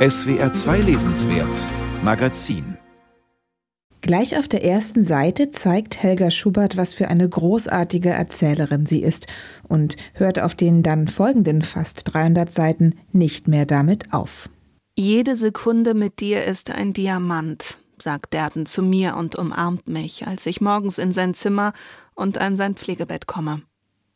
SWR 2 Lesenswert Magazin Gleich auf der ersten Seite zeigt Helga Schubert, was für eine großartige Erzählerin sie ist und hört auf den dann folgenden fast 300 Seiten nicht mehr damit auf. Jede Sekunde mit dir ist ein Diamant, sagt Derden zu mir und umarmt mich, als ich morgens in sein Zimmer und an sein Pflegebett komme.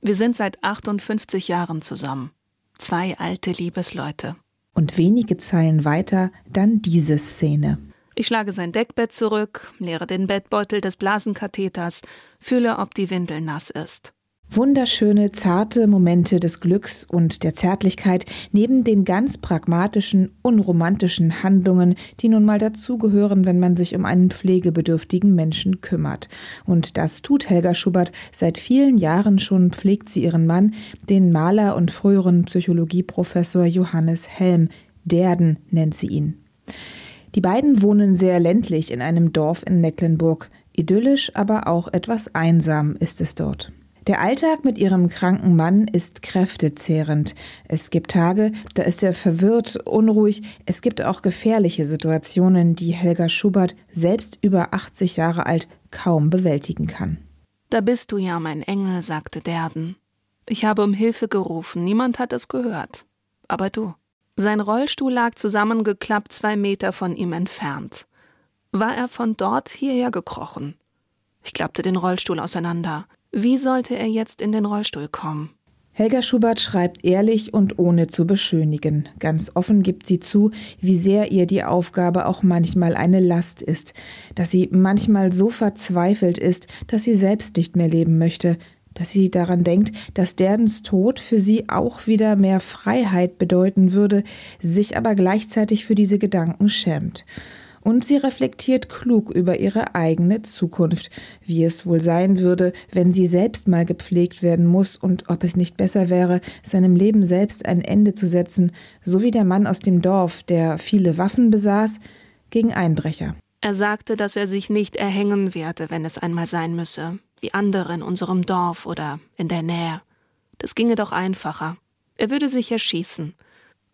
Wir sind seit 58 Jahren zusammen. Zwei alte Liebesleute. Und wenige Zeilen weiter dann diese Szene. Ich schlage sein Deckbett zurück, leere den Bettbeutel des Blasenkatheters, fühle, ob die Windel nass ist. Wunderschöne, zarte Momente des Glücks und der Zärtlichkeit neben den ganz pragmatischen, unromantischen Handlungen, die nun mal dazugehören, wenn man sich um einen pflegebedürftigen Menschen kümmert. Und das tut Helga Schubert. Seit vielen Jahren schon pflegt sie ihren Mann, den Maler und früheren Psychologieprofessor Johannes Helm. Derden nennt sie ihn. Die beiden wohnen sehr ländlich in einem Dorf in Mecklenburg. Idyllisch, aber auch etwas einsam ist es dort. Der Alltag mit ihrem kranken Mann ist kräftezehrend. Es gibt Tage, da ist er verwirrt, unruhig. Es gibt auch gefährliche Situationen, die Helga Schubert, selbst über 80 Jahre alt, kaum bewältigen kann. Da bist du ja, mein Engel, sagte Derden. Ich habe um Hilfe gerufen, niemand hat es gehört. Aber du. Sein Rollstuhl lag zusammengeklappt zwei Meter von ihm entfernt. War er von dort hierher gekrochen? Ich klappte den Rollstuhl auseinander. Wie sollte er jetzt in den Rollstuhl kommen? Helga Schubert schreibt ehrlich und ohne zu beschönigen. Ganz offen gibt sie zu, wie sehr ihr die Aufgabe auch manchmal eine Last ist, dass sie manchmal so verzweifelt ist, dass sie selbst nicht mehr leben möchte, dass sie daran denkt, dass Derdens Tod für sie auch wieder mehr Freiheit bedeuten würde, sich aber gleichzeitig für diese Gedanken schämt. Und sie reflektiert klug über ihre eigene Zukunft, wie es wohl sein würde, wenn sie selbst mal gepflegt werden muss und ob es nicht besser wäre, seinem Leben selbst ein Ende zu setzen, so wie der Mann aus dem Dorf, der viele Waffen besaß, gegen Einbrecher. Er sagte, dass er sich nicht erhängen werde, wenn es einmal sein müsse wie andere in unserem Dorf oder in der Nähe. Das ginge doch einfacher. Er würde sich erschießen.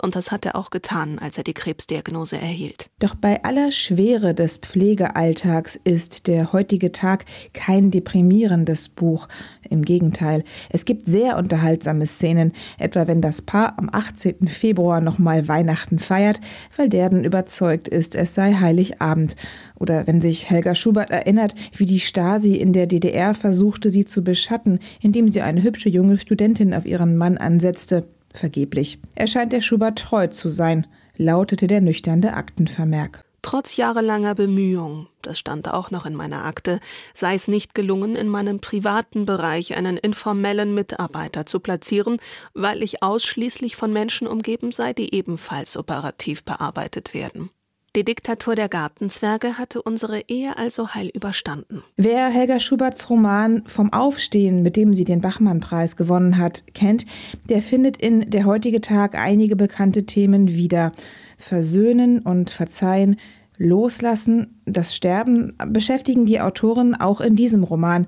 Und das hat er auch getan, als er die Krebsdiagnose erhielt. Doch bei aller Schwere des Pflegealltags ist der heutige Tag kein deprimierendes Buch. Im Gegenteil, es gibt sehr unterhaltsame Szenen, etwa wenn das Paar am 18. Februar nochmal Weihnachten feiert, weil Derden überzeugt ist, es sei Heiligabend. Oder wenn sich Helga Schubert erinnert, wie die Stasi in der DDR versuchte, sie zu beschatten, indem sie eine hübsche junge Studentin auf ihren Mann ansetzte. Vergeblich. Er scheint der Schubert treu zu sein, lautete der nüchterne Aktenvermerk. Trotz jahrelanger Bemühungen, das stand auch noch in meiner Akte, sei es nicht gelungen, in meinem privaten Bereich einen informellen Mitarbeiter zu platzieren, weil ich ausschließlich von Menschen umgeben sei, die ebenfalls operativ bearbeitet werden. Die Diktatur der Gartenzwerge hatte unsere Ehe also heil überstanden. Wer Helga Schuberts Roman Vom Aufstehen, mit dem sie den Bachmann-Preis gewonnen hat, kennt, der findet in Der heutige Tag einige bekannte Themen wieder. Versöhnen und Verzeihen, Loslassen, das Sterben beschäftigen die Autorin auch in diesem Roman.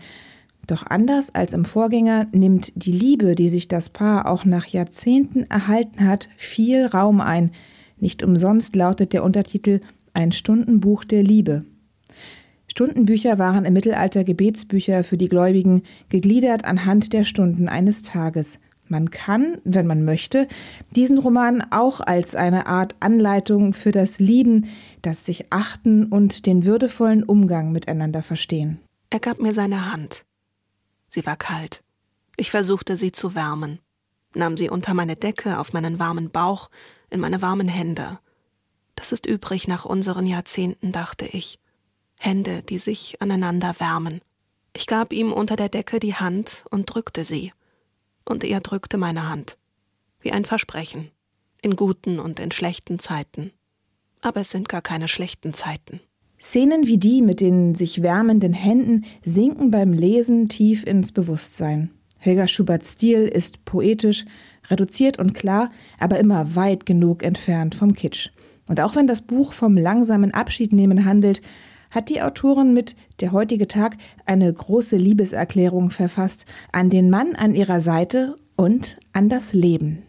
Doch anders als im Vorgänger nimmt die Liebe, die sich das Paar auch nach Jahrzehnten erhalten hat, viel Raum ein – nicht umsonst lautet der Untertitel Ein Stundenbuch der Liebe. Stundenbücher waren im Mittelalter Gebetsbücher für die Gläubigen, gegliedert anhand der Stunden eines Tages. Man kann, wenn man möchte, diesen Roman auch als eine Art Anleitung für das Lieben, das sich achten und den würdevollen Umgang miteinander verstehen. Er gab mir seine Hand. Sie war kalt. Ich versuchte sie zu wärmen, nahm sie unter meine Decke auf meinen warmen Bauch, in meine warmen Hände. Das ist übrig nach unseren Jahrzehnten, dachte ich. Hände, die sich aneinander wärmen. Ich gab ihm unter der Decke die Hand und drückte sie. Und er drückte meine Hand. Wie ein Versprechen. In guten und in schlechten Zeiten. Aber es sind gar keine schlechten Zeiten. Szenen wie die mit den sich wärmenden Händen sinken beim Lesen tief ins Bewusstsein. Helga Schuberts Stil ist poetisch, reduziert und klar, aber immer weit genug entfernt vom Kitsch. Und auch wenn das Buch vom langsamen Abschiednehmen handelt, hat die Autorin mit Der heutige Tag eine große Liebeserklärung verfasst an den Mann an ihrer Seite und an das Leben.